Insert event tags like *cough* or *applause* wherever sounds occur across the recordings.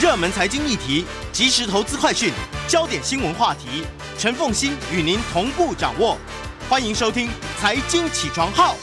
热门财经议题、即时投资快讯、焦点新闻话题，陈凤欣与您同步掌握。欢迎收听《财经起床号》。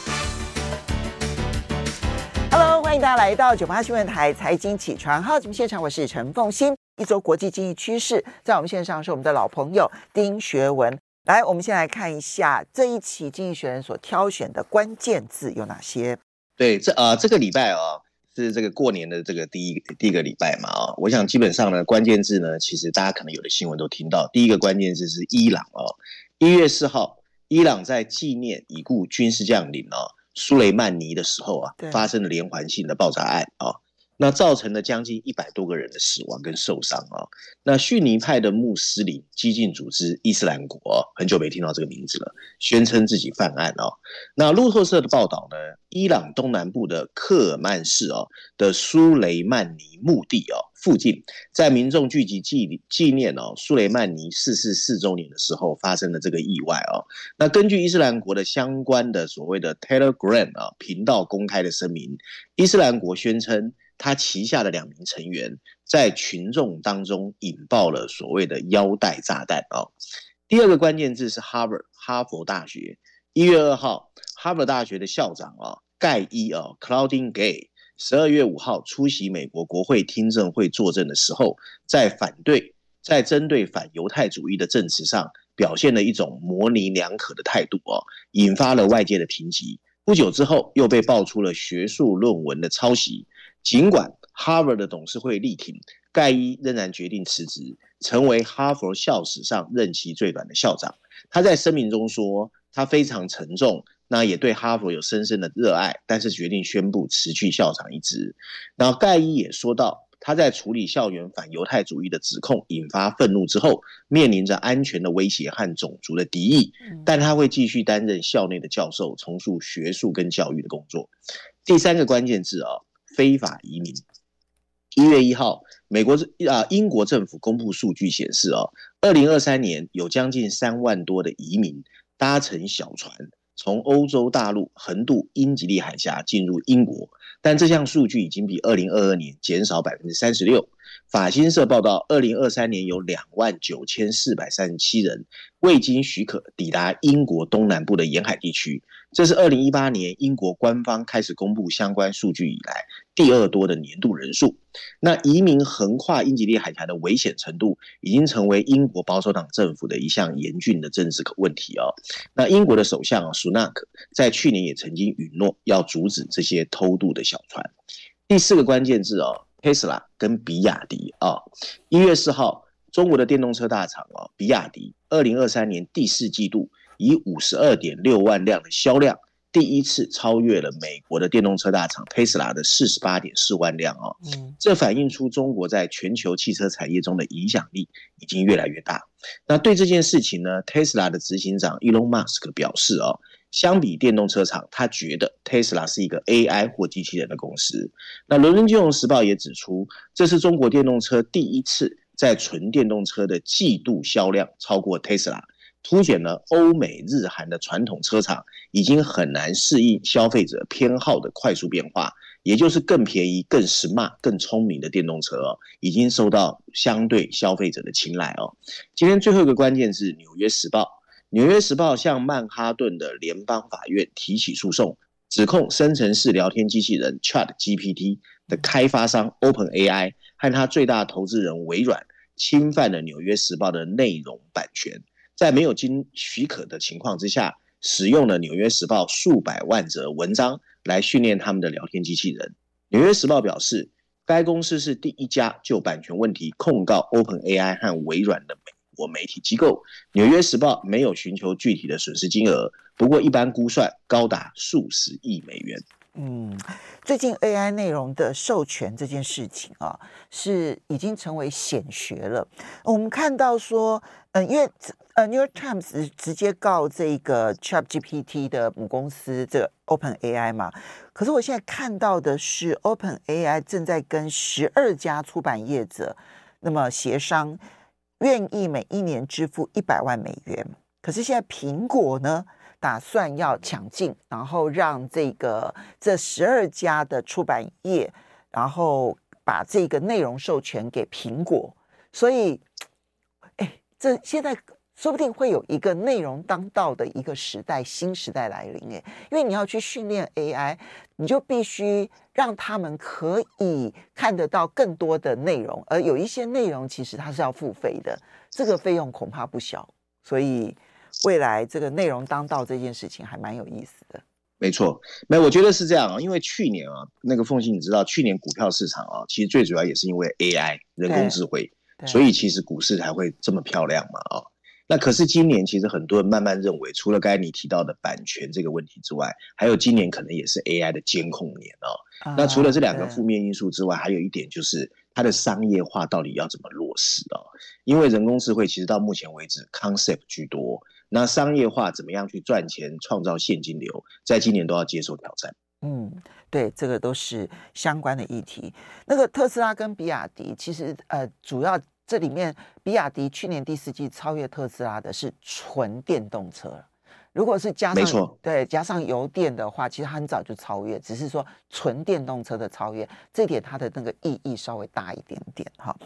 Hello，欢迎大家来到九八新闻台《财经起床号》节目现场，我是陈凤欣。一周国际经济趋势，在我们线上是我们的老朋友丁学文。来，我们先来看一下这一期《经济学人》所挑选的关键字有哪些。对，这啊、呃，这个礼拜啊、哦，是这个过年的这个第一第一个礼拜嘛啊、哦，我想基本上呢，关键字呢，其实大家可能有的新闻都听到。第一个关键字是伊朗哦，一月四号，伊朗在纪念已故军事将领哦苏雷曼尼的时候啊，发生了连环性的爆炸案啊。哦那造成了将近一百多个人的死亡跟受伤啊。那逊尼派的穆斯林激进组织伊斯兰国，很久没听到这个名字了，宣称自己犯案哦。那路透社的报道呢，伊朗东南部的克尔曼市哦的苏雷曼尼墓地哦附近，在民众聚集纪纪念哦苏雷曼尼逝世四周年的时候，发生了这个意外哦。那根据伊斯兰国的相关的所谓的 Telegram 啊频道公开的声明，伊斯兰国宣称。他旗下的两名成员在群众当中引爆了所谓的腰带炸弹哦。第二个关键字是 Harvard 哈佛大学。一月二号，哈佛大学的校长啊盖伊啊 Claudine Gay，十二月五号出席美国国会听证会作证的时候，在反对在针对反犹太主义的证词上表现了一种模棱两可的态度哦，引发了外界的抨击。不久之后，又被爆出了学术论文的抄袭。尽管哈佛的董事会力挺，盖伊仍然决定辞职，成为哈佛校史上任期最短的校长。他在声明中说，他非常沉重，那也对哈佛有深深的热爱，但是决定宣布辞去校长一职。然后盖伊也说到，他在处理校园反犹太主义的指控引发愤怒之后，面临着安全的威胁和种族的敌意，但他会继续担任校内的教授，重塑学术跟教育的工作。第三个关键字啊、哦。非法移民。一月一号，美国啊，英国政府公布数据显示，哦，二零二三年有将近三万多的移民搭乘小船从欧洲大陆横渡英吉利海峡进入英国，但这项数据已经比二零二二年减少百分之三十六。法新社报道，二零二三年有两万九千四百三十七人未经许可抵达英国东南部的沿海地区。这是二零一八年英国官方开始公布相关数据以来第二多的年度人数。那移民横跨英吉利海峡的危险程度，已经成为英国保守党政府的一项严峻的政治问题哦。那英国的首相啊，苏纳克在去年也曾经允诺要阻止这些偷渡的小船。第四个关键字哦，特斯拉跟比亚迪啊。一月四号，中国的电动车大厂哦，比亚迪，二零二三年第四季度。以五十二点六万辆的销量，第一次超越了美国的电动车大厂 Tesla 的四十八点四万辆哦。嗯，这反映出中国在全球汽车产业中的影响力已经越来越大。那对这件事情呢，Tesla 的执行长 Elon Musk 表示哦，相比电动车厂，他觉得 Tesla 是一个 AI 或机器人的公司。那伦敦金融时报也指出，这是中国电动车第一次在纯电动车的季度销量超过特斯拉。凸显了欧美日韩的传统车厂已经很难适应消费者偏好的快速变化，也就是更便宜、更 smart、更聪明的电动车哦，已经受到相对消费者的青睐哦。今天最后一个关键是《纽约时报》，《纽约时报》向曼哈顿的联邦法院提起诉讼，指控生成式聊天机器人 ChatGPT 的开发商 OpenAI 和他最大投资人微软侵犯了《纽约时报》的内容版权。在没有经许可的情况之下，使用了《纽约时报》数百万则文章来训练他们的聊天机器人。《纽约时报》表示，该公司是第一家就版权问题控告 OpenAI 和微软的美国媒体机构。《纽约时报》没有寻求具体的损失金额，不过一般估算高达数十亿美元。嗯，最近 AI 内容的授权这件事情啊，是已经成为显学了。我们看到说，嗯，因为呃，New York Times 直接告这个 ChatGPT 的母公司这个 OpenAI 嘛，可是我现在看到的是 OpenAI 正在跟十二家出版业者那么协商，愿意每一年支付一百万美元。可是现在苹果呢，打算要抢进，然后让这个这十二家的出版业，然后把这个内容授权给苹果，所以，哎，这现在说不定会有一个内容当道的一个时代，新时代来临。哎，因为你要去训练 AI，你就必须让他们可以看得到更多的内容，而有一些内容其实它是要付费的，这个费用恐怕不小。所以，未来这个内容当道这件事情还蛮有意思的。没错，没，我觉得是这样啊，因为去年啊，那个凤信，你知道，去年股票市场啊，其实最主要也是因为 AI 人工智慧，所以其实股市才会这么漂亮嘛啊。那可是今年，其实很多人慢慢认为，除了刚才你提到的版权这个问题之外，还有今年可能也是 AI 的监控年哦。那除了这两个负面因素之外，还有一点就是它的商业化到底要怎么落实哦？因为人工智慧其实到目前为止 concept 居多。那商业化怎么样去赚钱、创造现金流，在今年都要接受挑战。嗯，对，这个都是相关的议题。那个特斯拉跟比亚迪，其实呃，主要这里面，比亚迪去年第四季超越特斯拉的是纯电动车。如果是加上，对，加上油电的话，其实很早就超越，只是说纯电动车的超越，这点它的那个意义稍微大一点点哈。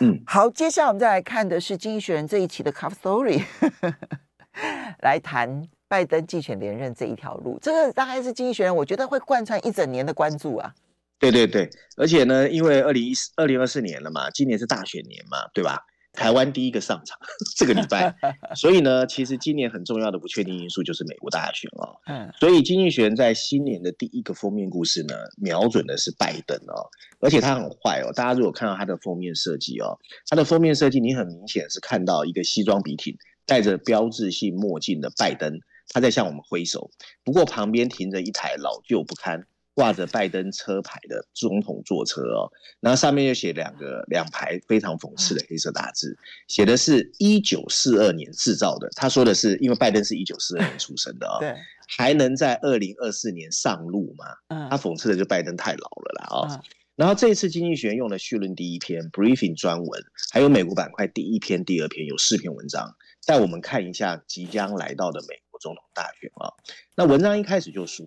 嗯，好，接下来我们再来看的是《经济学人》这一期的 Cover Story。*laughs* *laughs* 来谈拜登竞选连任这一条路，这个大概是经济学人，我觉得会贯穿一整年的关注啊。对对对，而且呢，因为二零一四、二零二四年了嘛，今年是大选年嘛，对吧？台湾第一个上场 *laughs* 这个礼拜，所以呢，其实今年很重要的不确定因素就是美国大选哦。嗯，所以经济学人在新年的第一个封面故事呢，瞄准的是拜登哦，而且他很坏哦。大家如果看到他的封面设计哦，他的封面设计，你很明显是看到一个西装笔挺。戴着标志性墨镜的拜登，他在向我们挥手。不过旁边停着一台老旧不堪、挂着拜登车牌的总统座车哦，然后上面又写两个两排非常讽刺的黑色大字，写的是一九四二年制造的。他说的是，因为拜登是一九四二年出生的哦，*laughs* 对，还能在二零二四年上路吗？嗯，他讽刺的就拜登太老了啦哦。然后这一次经济学人用了序论第一篇 briefing 专文，还有美国板块第一篇、第二篇有四篇文章。带我们看一下即将来到的美国总统大选啊。那文章一开始就说，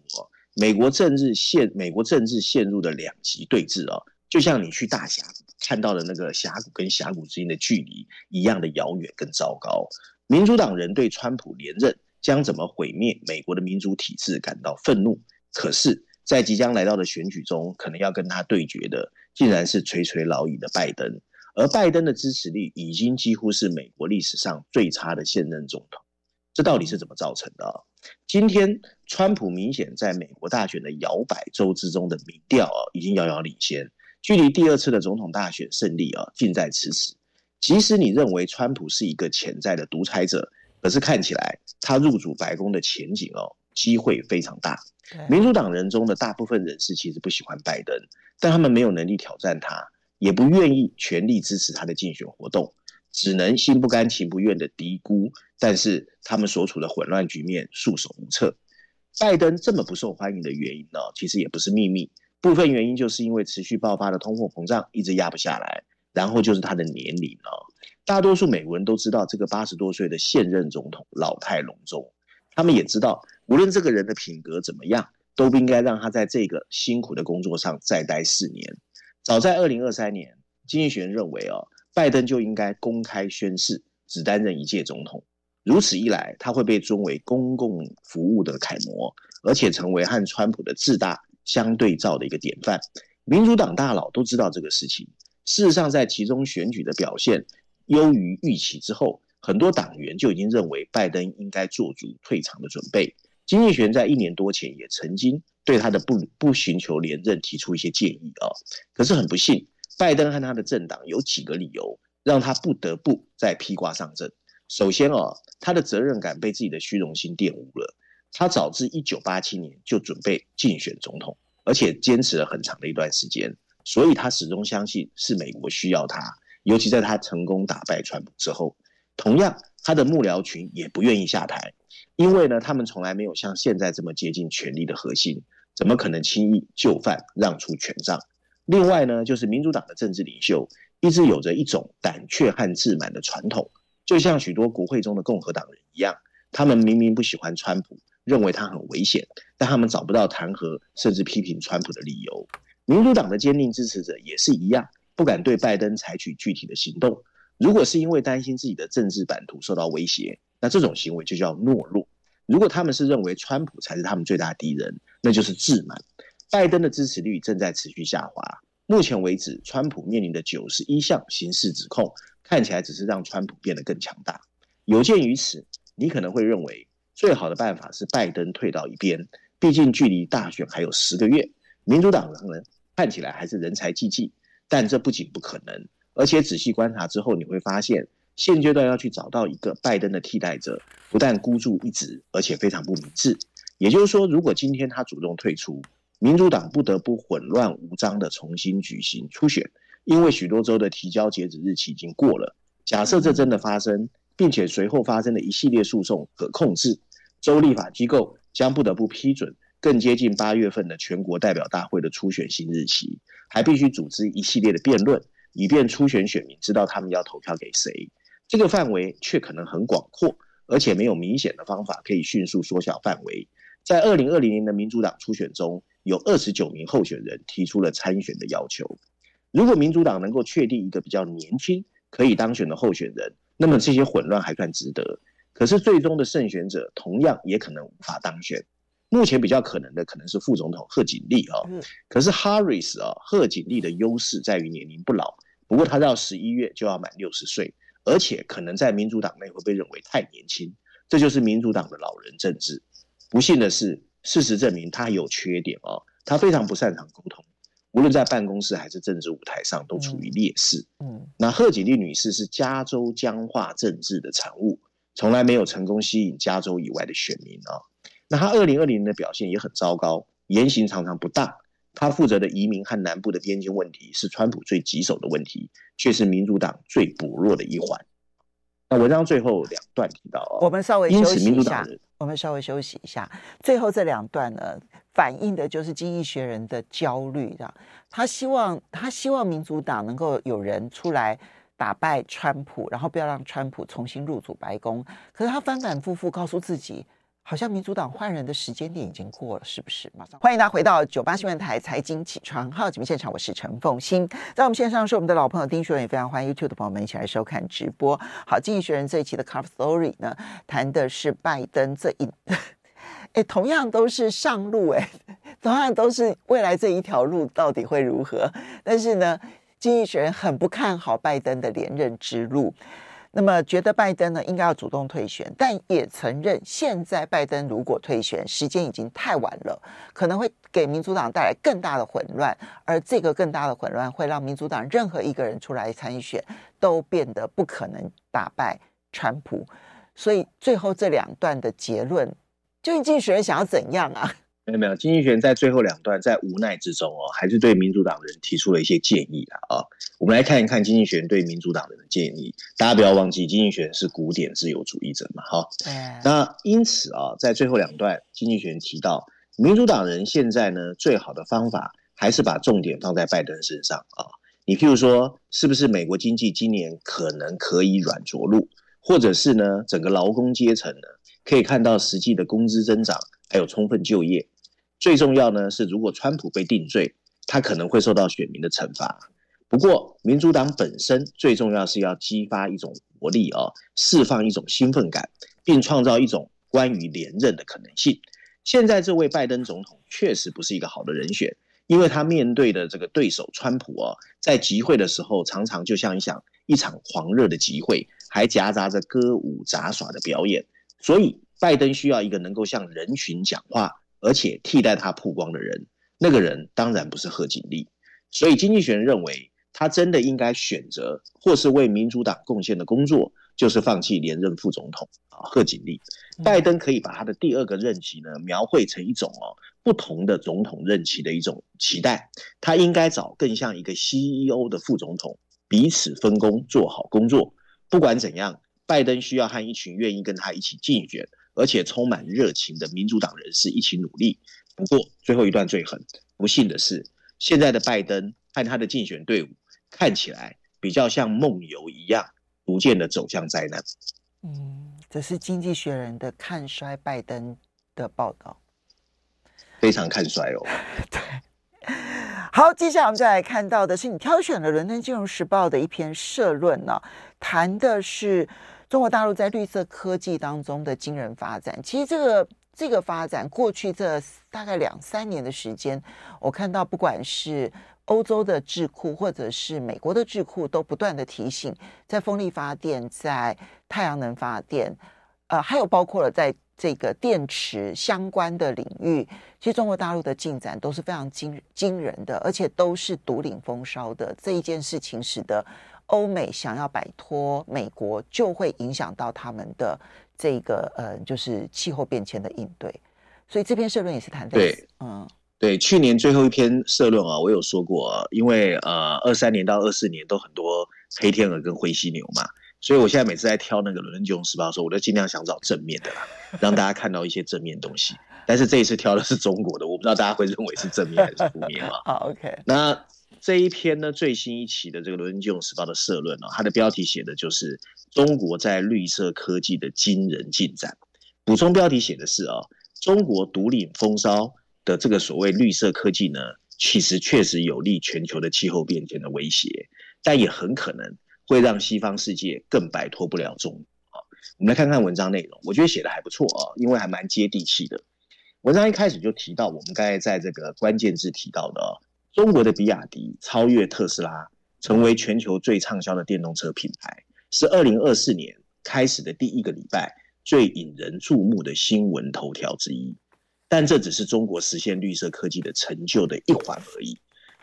美国政治陷美国政治陷入的两极对峙啊，就像你去大峡谷看到的那个峡谷跟峡谷之间的距离一样的遥远跟糟糕。民主党人对川普连任将怎么毁灭美国的民主体制感到愤怒，可是，在即将来到的选举中，可能要跟他对决的，竟然是垂垂老矣的拜登。而拜登的支持率已经几乎是美国历史上最差的现任总统，这到底是怎么造成的啊？今天川普明显在美国大选的摇摆州之中的民调啊，已经遥遥领先，距离第二次的总统大选胜利啊，近在咫尺。即使你认为川普是一个潜在的独裁者，可是看起来他入主白宫的前景哦，机会非常大。民主党人中的大部分人士其实不喜欢拜登，但他们没有能力挑战他。也不愿意全力支持他的竞选活动，只能心不甘情不愿的嘀咕。但是他们所处的混乱局面束手无策。拜登这么不受欢迎的原因呢，其实也不是秘密。部分原因就是因为持续爆发的通货膨胀一直压不下来，然后就是他的年龄啊。大多数美国人都知道这个八十多岁的现任总统老态龙钟，他们也知道无论这个人的品格怎么样，都不应该让他在这个辛苦的工作上再待四年。早在二零二三年，经济学人认为哦，拜登就应该公开宣誓，只担任一届总统。如此一来，他会被尊为公共服务的楷模，而且成为和川普的自大相对照的一个典范。民主党大佬都知道这个事情。事实上，在其中选举的表现优于预期之后，很多党员就已经认为拜登应该做足退场的准备。经济学在一年多前也曾经。对他的不不寻求连任提出一些建议啊，可是很不幸，拜登和他的政党有几个理由让他不得不再披挂上阵。首先啊，他的责任感被自己的虚荣心玷污了。他早自一九八七年就准备竞选总统，而且坚持了很长的一段时间，所以他始终相信是美国需要他。尤其在他成功打败川普之后，同样他的幕僚群也不愿意下台，因为呢，他们从来没有像现在这么接近权力的核心。怎么可能轻易就范让出权杖？另外呢，就是民主党的政治领袖一直有着一种胆怯和自满的传统，就像许多国会中的共和党人一样，他们明明不喜欢川普，认为他很危险，但他们找不到弹劾甚至批评川普的理由。民主党的坚定支持者也是一样，不敢对拜登采取具体的行动。如果是因为担心自己的政治版图受到威胁，那这种行为就叫懦弱。如果他们是认为川普才是他们最大敌人，那就是自满。拜登的支持率正在持续下滑。目前为止，川普面临的九十一项刑事指控，看起来只是让川普变得更强大。有鉴于此，你可能会认为最好的办法是拜登退到一边。毕竟距离大选还有十个月，民主党人看起来还是人才济济。但这不仅不可能，而且仔细观察之后，你会发现现阶段要去找到一个拜登的替代者，不但孤注一掷，而且非常不明智。也就是说，如果今天他主动退出，民主党不得不混乱无章地重新举行初选，因为许多州的提交截止日期已经过了。假设这真的发生，并且随后发生的一系列诉讼可控制，州立法机构将不得不批准更接近八月份的全国代表大会的初选新日期，还必须组织一系列的辩论，以便初选选民知道他们要投票给谁。这个范围却可能很广阔，而且没有明显的方法可以迅速缩小范围。在二零二零年的民主党初选中，有二十九名候选人提出了参选的要求。如果民主党能够确定一个比较年轻可以当选的候选人，那么这些混乱还算值得。可是最终的胜选者同样也可能无法当选。目前比较可能的可能是副总统贺锦丽啊。可是 Harris 啊，贺锦丽的优势在于年龄不老，不过他到十一月就要满六十岁，而且可能在民主党内会被认为太年轻。这就是民主党的老人政治。不幸的是。事实证明，他有缺点哦，他非常不擅长沟通，无论在办公室还是政治舞台上，都处于劣势。嗯，那贺锦丽女士是加州僵化政治的产物，从来没有成功吸引加州以外的选民啊。那他二零二零年的表现也很糟糕，言行常常不当。他负责的移民和南部的边境问题是川普最棘手的问题，却是民主党最薄弱的一环。那文章最后两段提到哦，我们稍微休息一下。我们稍微休息一下，最后这两段呢，反映的就是《经济学人》的焦虑，啊，他希望他希望民主党能够有人出来打败川普，然后不要让川普重新入主白宫。可是他反反复复告诉自己。好像民主党换人的时间点已经过了，是不是？马上欢迎大家回到九八新闻台财经起床号节目现场，我是陈凤欣，在我们线上是我们的老朋友丁学文，也非常欢迎 YouTube 的朋友们一起来收看直播。好，经济学人这一期的 Cover Story 呢，谈的是拜登这一，*laughs* 哎，同样都是上路，哎，同样都是未来这一条路到底会如何？但是呢，经济学人很不看好拜登的连任之路。那么觉得拜登呢应该要主动退选，但也承认现在拜登如果退选，时间已经太晚了，可能会给民主党带来更大的混乱，而这个更大的混乱会让民主党任何一个人出来参选都变得不可能打败川普。所以最后这两段的结论，究竟经济学人想要怎样啊？没有没有，经济学人在最后两段在无奈之中哦，还是对民主党人提出了一些建议啊啊。我们来看一看经济学人对民主党人的建议。大家不要忘记，经济学人是古典自由主义者嘛，哈。那因此啊，在最后两段，经济学人提到，民主党人现在呢，最好的方法还是把重点放在拜登身上啊。你譬如说，是不是美国经济今年可能可以软着陆，或者是呢，整个劳工阶层呢，可以看到实际的工资增长，还有充分就业。最重要呢是，如果川普被定罪，他可能会受到选民的惩罚。不过，民主党本身最重要是要激发一种活力、哦，释放一种兴奋感，并创造一种关于连任的可能性。现在这位拜登总统确实不是一个好的人选，因为他面对的这个对手川普哦，在集会的时候常常就像一场一场狂热的集会，还夹杂着歌舞杂耍的表演。所以，拜登需要一个能够向人群讲话。而且替代他曝光的人，那个人当然不是贺锦丽。所以经济学人认为，他真的应该选择或是为民主党贡献的工作，就是放弃连任副总统啊，贺锦丽。拜登可以把他的第二个任期呢，描绘成一种哦不同的总统任期的一种期待。他应该找更像一个 CEO 的副总统，彼此分工做好工作。不管怎样，拜登需要和一群愿意跟他一起竞选。而且充满热情的民主党人士一起努力。不过最后一段最狠，不幸的是，现在的拜登和他的竞选队伍看起来比较像梦游一样，逐渐的走向灾难。嗯，这是《经济学人》的看衰拜登的报道，非常看衰哦。*laughs* 对。好，接下来我们再来看到的是你挑选了《伦敦金融时报》的一篇社论呢、啊，谈的是中国大陆在绿色科技当中的惊人发展。其实这个这个发展，过去这大概两三年的时间，我看到不管是欧洲的智库或者是美国的智库，都不断的提醒，在风力发电、在太阳能发电，呃，还有包括了在。这个电池相关的领域，其实中国大陆的进展都是非常惊惊人的，而且都是独领风骚的。这一件事情使得欧美想要摆脱美国，就会影响到他们的这个呃，就是气候变迁的应对。所以这篇社论也是谈的，对，嗯，对，去年最后一篇社论啊，我有说过，因为呃，二三年到二四年都很多黑天鹅跟灰犀牛嘛。所以，我现在每次在挑那个《伦敦金融时报》的时候，我都尽量想找正面的啦，让大家看到一些正面东西。但是这一次挑的是中国的，我不知道大家会认为是正面还是负面啊？*laughs* 好，OK。那这一篇呢，最新一期的这个《伦敦金融时报》的社论呢，它的标题写的就是中国在绿色科技的惊人进展。补充标题写的是啊，中国独领风骚的这个所谓绿色科技呢，其实确实有利全球的气候变迁的威胁，但也很可能。会让西方世界更摆脱不了中啊！我们来看看文章内容，我觉得写的还不错啊，因为还蛮接地气的。文章一开始就提到我们刚才在这个关键字提到的啊，中国的比亚迪超越特斯拉，成为全球最畅销的电动车品牌，是二零二四年开始的第一个礼拜最引人注目的新闻头条之一。但这只是中国实现绿色科技的成就的一环而已。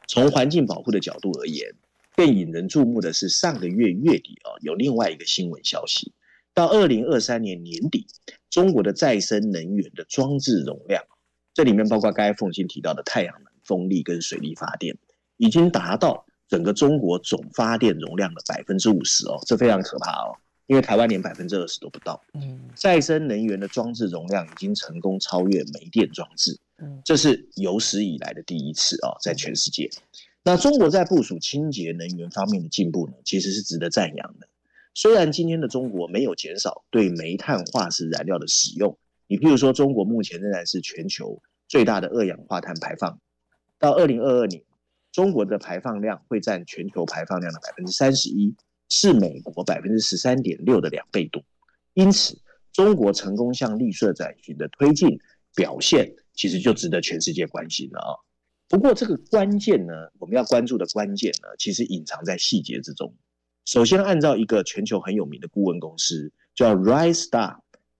从环境保护的角度而言，更引人注目的是，上个月月底啊，有另外一个新闻消息，到二零二三年年底，中国的再生能源的装置容量，这里面包括刚才凤欣提到的太阳能、风力跟水力发电，已经达到整个中国总发电容量的百分之五十哦，这非常可怕哦，因为台湾连百分之二十都不到。嗯，再生能源的装置容量已经成功超越煤电装置，嗯，这是有史以来的第一次哦，在全世界。那中国在部署清洁能源方面的进步呢，其实是值得赞扬的。虽然今天的中国没有减少对煤炭化石燃料的使用，你譬如说，中国目前仍然是全球最大的二氧化碳排放。到二零二二年，中国的排放量会占全球排放量的百分之三十一，是美国百分之十三点六的两倍多。因此，中国成功向绿色转型的推进表现，其实就值得全世界关心了啊。不过，这个关键呢，我们要关注的关键呢，其实隐藏在细节之中。首先，按照一个全球很有名的顾问公司叫 Rystad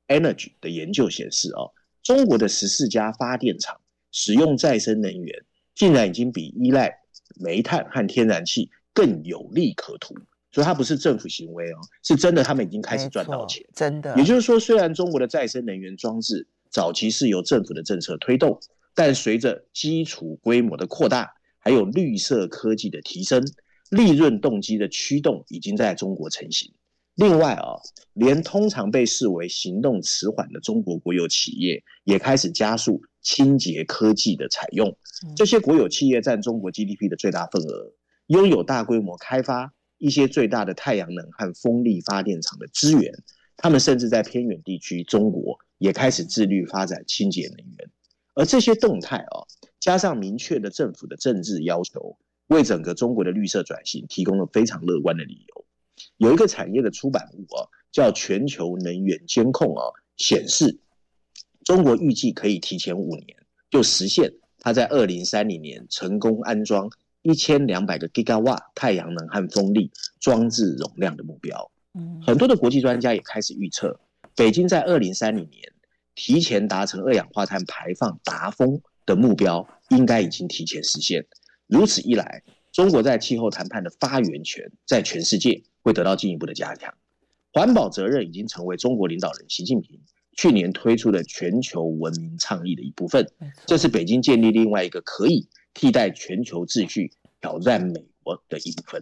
Energy 的研究显示，哦，中国的十四家发电厂使用再生能源，竟然已经比依赖煤炭和天然气更有利可图。所以，它不是政府行为哦，是真的，他们已经开始赚到钱。真的。也就是说，虽然中国的再生能源装置早期是由政府的政策推动。但随着基础规模的扩大，还有绿色科技的提升，利润动机的驱动已经在中国成型。另外啊，连通常被视为行动迟缓的中国国有企业，也开始加速清洁科技的采用。这些国有企业占中国 GDP 的最大份额，拥有大规模开发一些最大的太阳能和风力发电厂的资源。他们甚至在偏远地区，中国也开始自律发展清洁能源。而这些动态啊，加上明确的政府的政治要求，为整个中国的绿色转型提供了非常乐观的理由。有一个产业的出版物啊，叫《全球能源监控》啊，显示中国预计可以提前五年就实现它在二零三零年成功安装一千两百个 Gigawatt 太阳能和风力装置容量的目标。嗯，很多的国际专家也开始预测，北京在二零三零年。提前达成二氧化碳排放达峰的目标，应该已经提前实现。如此一来，中国在气候谈判的发言权在全世界会得到进一步的加强。环保责任已经成为中国领导人习近平去年推出的全球文明倡议的一部分。这是北京建立另外一个可以替代全球秩序、挑战美国的一部分。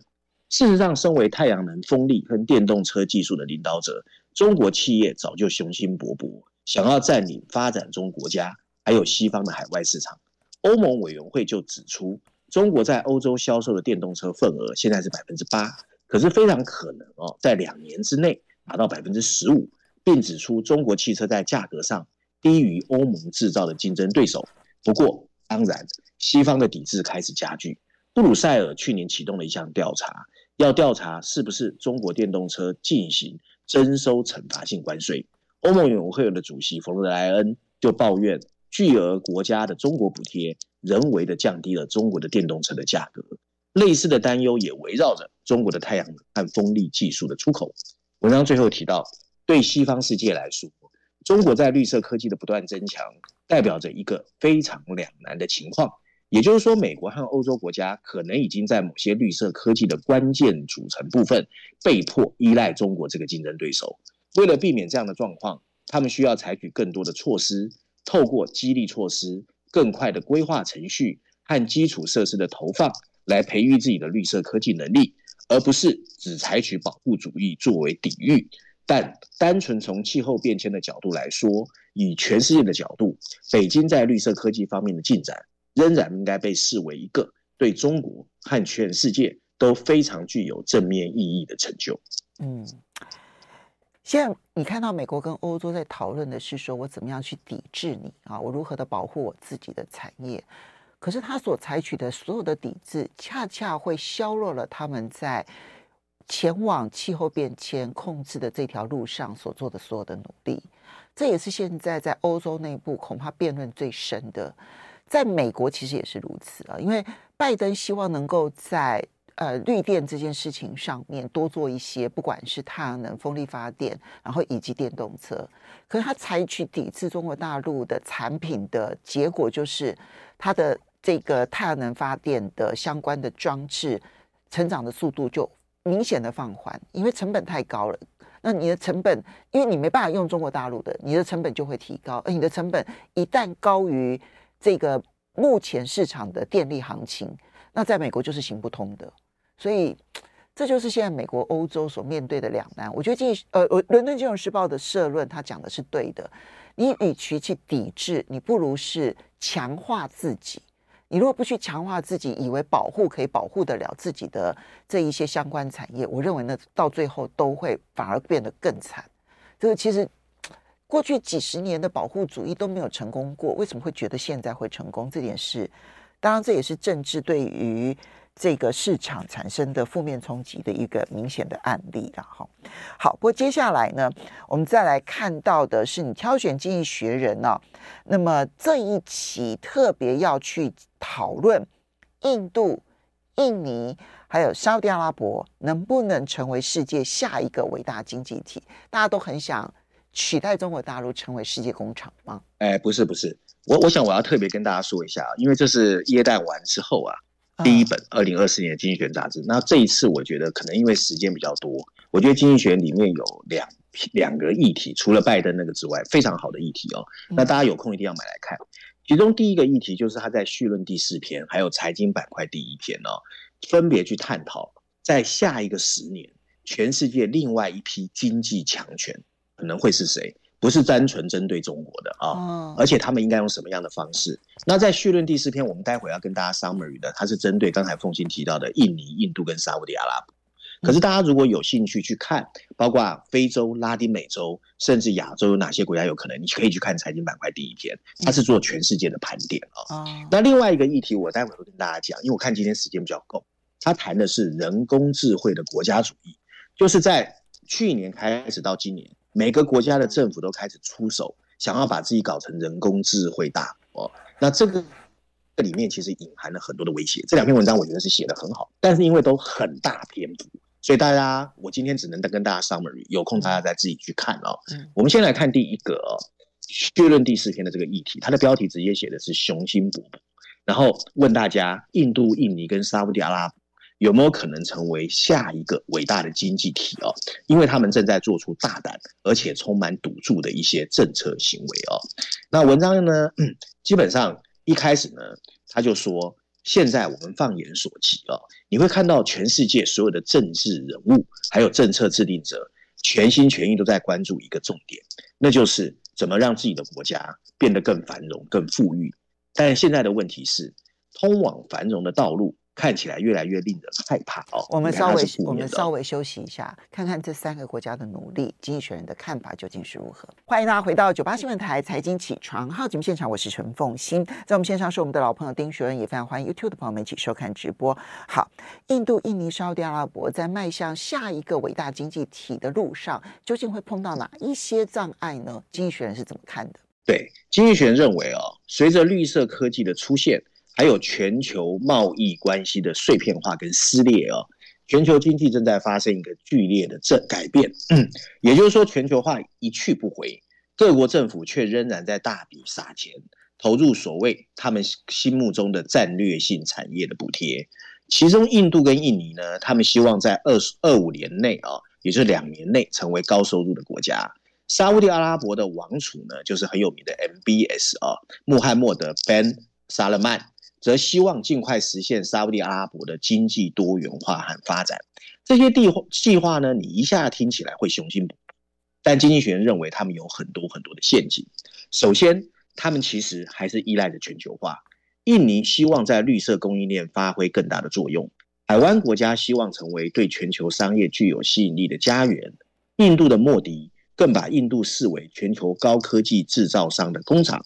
事实上，身为太阳能、风力跟电动车技术的领导者，中国企业早就雄心勃勃。想要占领发展中国家，还有西方的海外市场，欧盟委员会就指出，中国在欧洲销售的电动车份额现在是百分之八，可是非常可能哦，在两年之内达到百分之十五，并指出中国汽车在价格上低于欧盟制造的竞争对手。不过当然，西方的抵制开始加剧。布鲁塞尔去年启动了一项调查，要调查是不是中国电动车进行征收惩罚性关税。欧盟委员会的主席冯德莱恩就抱怨，巨额国家的中国补贴人为的降低了中国的电动车的价格。类似的担忧也围绕着中国的太阳能和风力技术的出口。文章最后提到，对西方世界来说，中国在绿色科技的不断增强，代表着一个非常两难的情况。也就是说，美国和欧洲国家可能已经在某些绿色科技的关键组成部分被迫依赖中国这个竞争对手。为了避免这样的状况，他们需要采取更多的措施，透过激励措施、更快的规划程序和基础设施的投放，来培育自己的绿色科技能力，而不是只采取保护主义作为抵御。但单纯从气候变迁的角度来说，以全世界的角度，北京在绿色科技方面的进展，仍然应该被视为一个对中国和全世界都非常具有正面意义的成就。嗯，现在你看到美国跟欧洲在讨论的是说，我怎么样去抵制你啊？我如何的保护我自己的产业？可是他所采取的所有的抵制，恰恰会削弱了他们在。前往气候变迁控制的这条路上所做的所有的努力，这也是现在在欧洲内部恐怕辩论最深的。在美国其实也是如此啊，因为拜登希望能够在呃绿电这件事情上面多做一些，不管是太阳能、风力发电，然后以及电动车。可是他采取抵制中国大陆的产品的结果，就是他的这个太阳能发电的相关的装置成长的速度就。明显的放缓，因为成本太高了。那你的成本，因为你没办法用中国大陆的，你的成本就会提高。而你的成本一旦高于这个目前市场的电力行情，那在美国就是行不通的。所以，这就是现在美国、欧洲所面对的两难。我觉得经济，呃，伦敦金融时报的社论他讲的是对的。你与其去抵制，你不如是强化自己。你如果不去强化自己，以为保护可以保护得了自己的这一些相关产业，我认为呢，到最后都会反而变得更惨。这个其实过去几十年的保护主义都没有成功过，为什么会觉得现在会成功？这点是，当然这也是政治对于。这个市场产生的负面冲击的一个明显的案例了哈。好，不过接下来呢，我们再来看到的是你挑选《经济学人》呢，那么这一期特别要去讨论印度、印尼还有沙特阿拉伯能不能成为世界下一个伟大经济体？大家都很想取代中国大陆成为世界工厂吗？哎，不是不是，我我想我要特别跟大家说一下，因为这是耶诞完之后啊。第一本二零二四年的《经济学人》杂志，那这一次我觉得可能因为时间比较多，我觉得《经济学》里面有两两个议题，除了拜登那个之外，非常好的议题哦。那大家有空一定要买来看。其中第一个议题就是他在绪论第四篇，还有财经板块第一篇哦，分别去探讨在下一个十年，全世界另外一批经济强权可能会是谁。不是单纯针对中国的啊，哦、而且他们应该用什么样的方式？那在绪论第四篇，我们待会要跟大家 summary 的，它是针对刚才凤馨提到的印尼、印度跟沙乌地阿拉伯。可是大家如果有兴趣去看，包括非洲、拉丁美洲，甚至亚洲有哪些国家有可能，你可以去看财经板块第一篇，它是做全世界的盘点啊。哦、那另外一个议题，我待会会跟大家讲，因为我看今天时间比较够，他谈的是人工智慧的国家主义，就是在去年开始到今年。每个国家的政府都开始出手，想要把自己搞成人工智慧大国。那这个这里面其实隐含了很多的威胁。这两篇文章我觉得是写的很好，但是因为都很大篇幅，所以大家我今天只能跟大家 summary，有空大家再自己去看哦。嗯，我们先来看第一个哦，绪论第四篇的这个议题，它的标题直接写的是雄心勃勃，然后问大家印度、印尼跟沙乌地阿拉伯。有没有可能成为下一个伟大的经济体哦？因为他们正在做出大胆而且充满赌注的一些政策行为哦。那文章呢，*clears throat* 基本上一开始呢，他就说，现在我们放眼所及哦，你会看到全世界所有的政治人物还有政策制定者，全心全意都在关注一个重点，那就是怎么让自己的国家变得更繁荣、更富裕。但现在的问题是，通往繁荣的道路。看起来越来越令人害怕哦。我们稍微我们稍微休息一下，看看这三个国家的努力，经济学人的看法究竟是如何？欢迎大家回到九八新闻台财经起床号节目现场，我是陈凤欣，在我们线上是我们的老朋友丁学文，也非常欢迎 YouTube 的朋友们一起收看直播。好，印度、印尼、沙特阿拉伯在迈向下一个伟大经济体的路上，究竟会碰到哪一些障碍呢？经济学人是怎么看的？对，经济学人认为哦，随着绿色科技的出现。还有全球贸易关系的碎片化跟撕裂哦，全球经济正在发生一个剧烈的正改变，嗯，也就是说全球化一去不回，各国政府却仍然在大笔撒钱投入所谓他们心目中的战略性产业的补贴，其中印度跟印尼呢，他们希望在二十二五年内啊，也就是两年内成为高收入的国家。沙乌地阿拉伯的王储呢，就是很有名的 MBS 啊，穆罕默德 Ben 萨勒曼。则希望尽快实现沙乌地阿拉伯的经济多元化和发展。这些地计划呢，你一下听起来会雄心勃勃，但经济学人认为他们有很多很多的陷阱。首先，他们其实还是依赖着全球化。印尼希望在绿色供应链发挥更大的作用，海湾国家希望成为对全球商业具有吸引力的家园。印度的莫迪更把印度视为全球高科技制造商的工厂。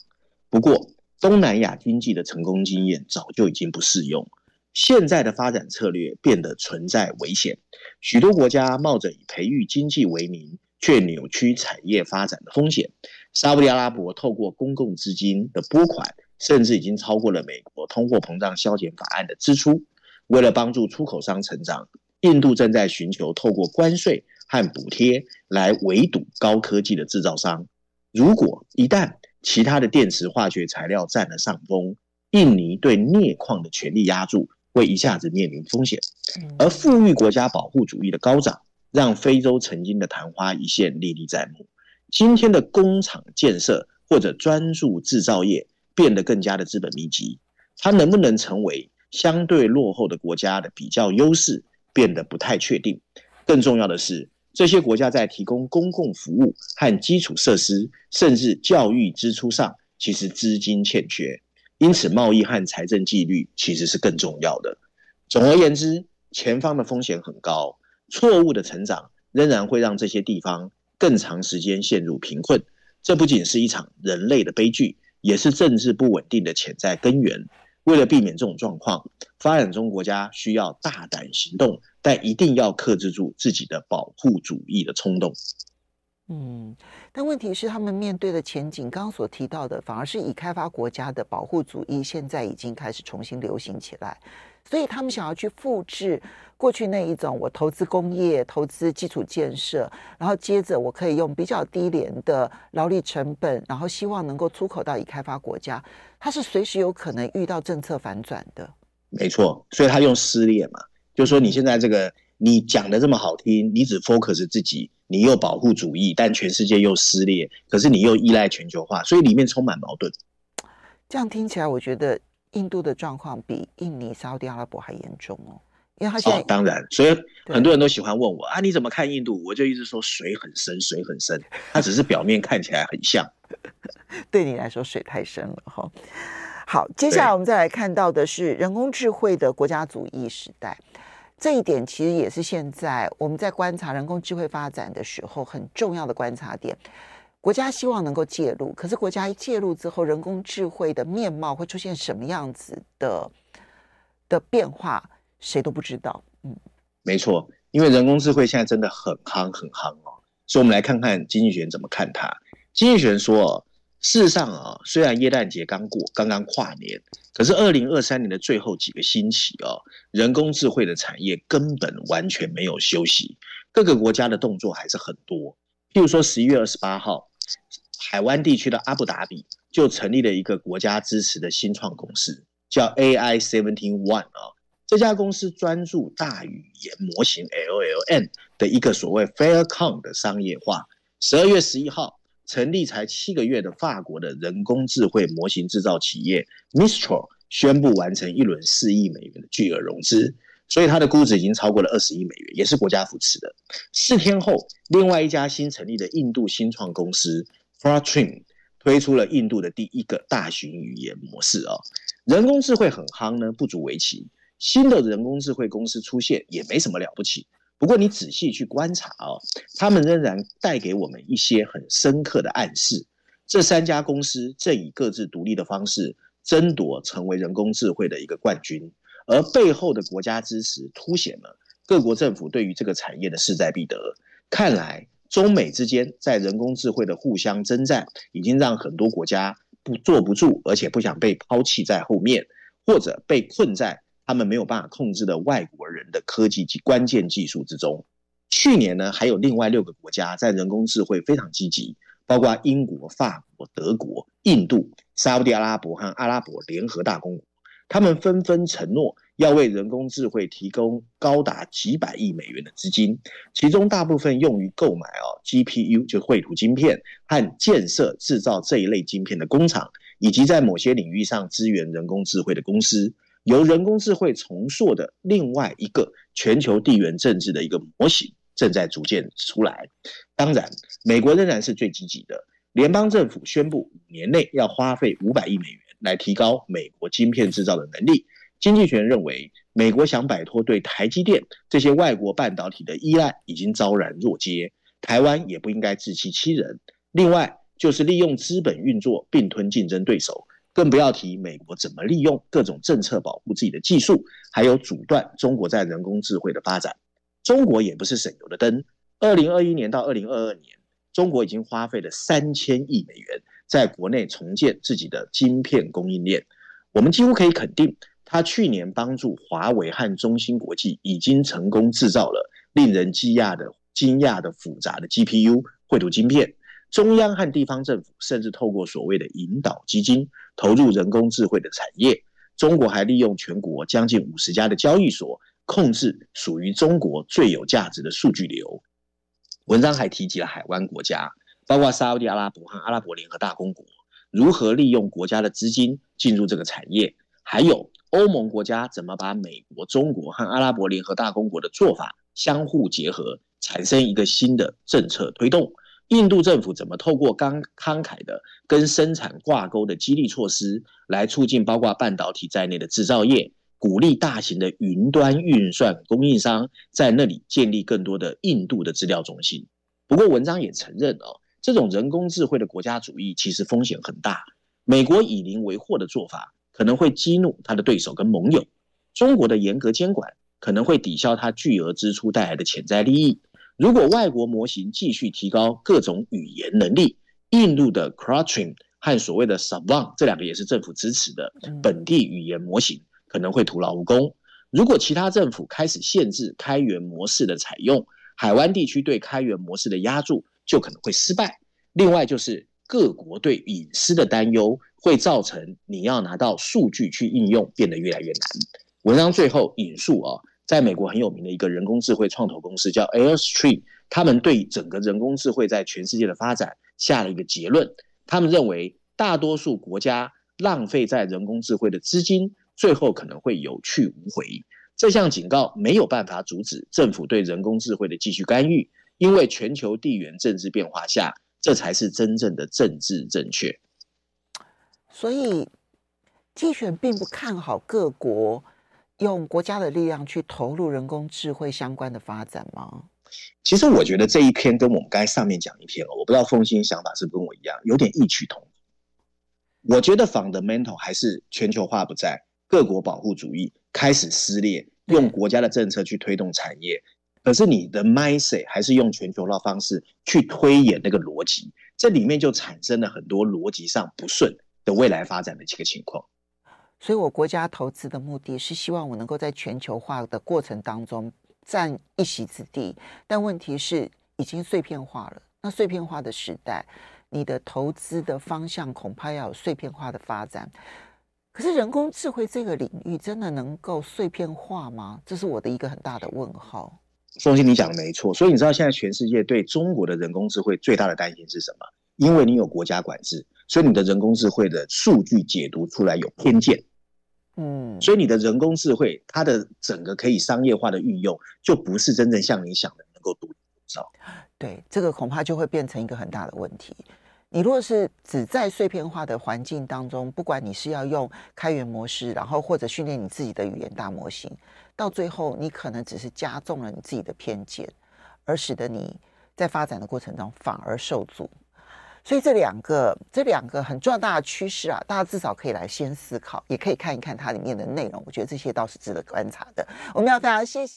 不过，东南亚经济的成功经验早就已经不适用，现在的发展策略变得存在危险。许多国家冒着以培育经济为名，却扭曲产业发展的风险。沙乌地阿拉伯透过公共资金的拨款，甚至已经超过了美国通货膨胀削减法案的支出。为了帮助出口商成长，印度正在寻求透过关税和补贴来围堵高科技的制造商。如果一旦其他的电池化学材料占了上风，印尼对镍矿的全力压注会一下子面临风险，而富裕国家保护主义的高涨，让非洲曾经的昙花一现历历在目。今天的工厂建设或者专注制造业变得更加的资本密集，它能不能成为相对落后的国家的比较优势，变得不太确定。更重要的是，这些国家在提供公共服务和基础设施，甚至教育支出上，其实资金欠缺，因此贸易和财政纪律其实是更重要的。总而言之，前方的风险很高，错误的成长仍然会让这些地方更长时间陷入贫困。这不仅是一场人类的悲剧，也是政治不稳定的潜在根源。为了避免这种状况，发展中国家需要大胆行动，但一定要克制住自己的保护主义的冲动。嗯，但问题是，他们面对的前景，刚刚所提到的，反而是已开发国家的保护主义，现在已经开始重新流行起来。所以，他们想要去复制过去那一种，我投资工业、投资基础建设，然后接着我可以用比较低廉的劳力成本，然后希望能够出口到已开发国家。它是随时有可能遇到政策反转的。没错，所以他用撕裂嘛，就是说你现在这个你讲的这么好听，你只 focus 自己。你又保护主义，但全世界又撕裂，可是你又依赖全球化，所以里面充满矛盾。这样听起来，我觉得印度的状况比印尼、沙特阿拉伯还严重哦，因为他现在、哦、当然，所以很多人都喜欢问我啊，你怎么看印度？我就一直说水很深，水很深，它只是表面看起来很像。*laughs* 对你来说，水太深了哈。好，接下来我们再来看到的是人工智慧的国家主义时代。这一点其实也是现在我们在观察人工智慧发展的时候很重要的观察点。国家希望能够介入，可是国家一介入之后，人工智慧的面貌会出现什么样子的的变化，谁都不知道。嗯，没错，因为人工智慧现在真的很夯很夯哦，所以我们来看看经济学人怎么看它。经济学人说。事实上啊，虽然耶诞节刚过，刚刚跨年，可是二零二三年的最后几个星期啊，人工智慧的产业根本完全没有休息，各个国家的动作还是很多。譬如说十一月二十八号，海湾地区的阿布达比就成立了一个国家支持的新创公司，叫 AI Seventeen One 啊。这家公司专注大语言模型 LLM 的一个所谓 Faircon 的商业化。十二月十一号。成立才七个月的法国的人工智慧模型制造企业 Mistral 宣布完成一轮四亿美元的巨额融资，所以它的估值已经超过了二十亿美元，也是国家扶持的。四天后，另外一家新成立的印度新创公司 f r a t r i m 推出了印度的第一个大型语言模式啊，人工智慧很夯呢，不足为奇。新的人工智慧公司出现也没什么了不起。不过你仔细去观察哦，他们仍然带给我们一些很深刻的暗示。这三家公司正以各自独立的方式争夺成为人工智慧的一个冠军，而背后的国家支持凸显了各国政府对于这个产业的势在必得。看来中美之间在人工智慧的互相征战，已经让很多国家不坐不住，而且不想被抛弃在后面，或者被困在。他们没有办法控制的外国人的科技及关键技术之中。去年呢，还有另外六个国家在人工智慧非常积极，包括英国、法国、德国、印度、沙乌地阿拉伯和阿拉伯联合大公国。他们纷纷承诺要为人工智慧提供高达几百亿美元的资金，其中大部分用于购买哦 GPU 就绘图晶片和建设制造这一类晶片的工厂，以及在某些领域上支援人工智慧的公司。由人工智慧重塑的另外一个全球地缘政治的一个模型正在逐渐出来。当然，美国仍然是最积极的。联邦政府宣布五年内要花费五百亿美元来提高美国晶片制造的能力。经济学人认为，美国想摆脱对台积电这些外国半导体的依赖已经昭然若揭。台湾也不应该自欺欺人。另外，就是利用资本运作并吞竞争对手。更不要提美国怎么利用各种政策保护自己的技术，还有阻断中国在人工智慧的发展。中国也不是省油的灯。二零二一年到二零二二年，中国已经花费了三千亿美元在国内重建自己的晶片供应链。我们几乎可以肯定，他去年帮助华为和中芯国际已经成功制造了令人惊讶的、惊讶的复杂的 GPU 绘图晶片。中央和地方政府甚至透过所谓的引导基金投入人工智慧的产业。中国还利用全国将近五十家的交易所，控制属于中国最有价值的数据流。文章还提及了海湾国家，包括沙乌地阿拉伯和阿拉伯联合大公国，如何利用国家的资金进入这个产业，还有欧盟国家怎么把美国、中国和阿拉伯联合大公国的做法相互结合，产生一个新的政策推动。印度政府怎么透过刚慷慨的跟生产挂钩的激励措施，来促进包括半导体在内的制造业，鼓励大型的云端运算供应商在那里建立更多的印度的资料中心？不过文章也承认哦，这种人工智慧的国家主义其实风险很大。美国以邻为壑的做法可能会激怒他的对手跟盟友，中国的严格监管可能会抵消他巨额支出带来的潜在利益。如果外国模型继续提高各种语言能力，印度的 c r a t r i n 和所谓的 Savant 这两个也是政府支持的本地语言模型，可能会徒劳无功。如果其他政府开始限制开源模式的采用，海湾地区对开源模式的压注就可能会失败。另外，就是各国对隐私的担忧，会造成你要拿到数据去应用变得越来越难。文章最后引述啊。在美国很有名的一个人工智慧创投公司叫 Airstream，他们对整个人工智慧在全世界的发展下了一个结论。他们认为，大多数国家浪费在人工智慧的资金，最后可能会有去无回。这项警告没有办法阻止政府对人工智慧的继续干预，因为全球地缘政治变化下，这才是真正的政治正确。所以，季选并不看好各国。用国家的力量去投入人工智慧相关的发展吗？其实我觉得这一篇跟我们刚才上面讲一篇哦，我不知道凤馨想法是不是跟我一样，有点异曲同工。我觉得 fundamental 还是全球化不在，各国保护主义开始撕裂，用国家的政策去推动产业，可是你的 mindset 还是用全球化方式去推演那个逻辑，这里面就产生了很多逻辑上不顺的未来发展的几个情况。所以，我国家投资的目的是希望我能够在全球化的过程当中占一席之地。但问题是，已经碎片化了。那碎片化的时代，你的投资的方向恐怕要有碎片化的发展。可是，人工智慧这个领域真的能够碎片化吗？这是我的一个很大的问号。凤馨，你讲的没错。所以，你知道现在全世界对中国的人工智慧最大的担心是什么？因为你有国家管制。所以你的人工智慧的数据解读出来有偏见，嗯，所以你的人工智慧它的整个可以商业化的运用，就不是真正像你想的能够独一无二。对，这个恐怕就会变成一个很大的问题。你如果是只在碎片化的环境当中，不管你是要用开源模式，然后或者训练你自己的语言大模型，到最后你可能只是加重了你自己的偏见，而使得你在发展的过程中反而受阻。所以这两个这两个很重要大的趋势啊，大家至少可以来先思考，也可以看一看它里面的内容。我觉得这些倒是值得观察的。我们要非常谢谢。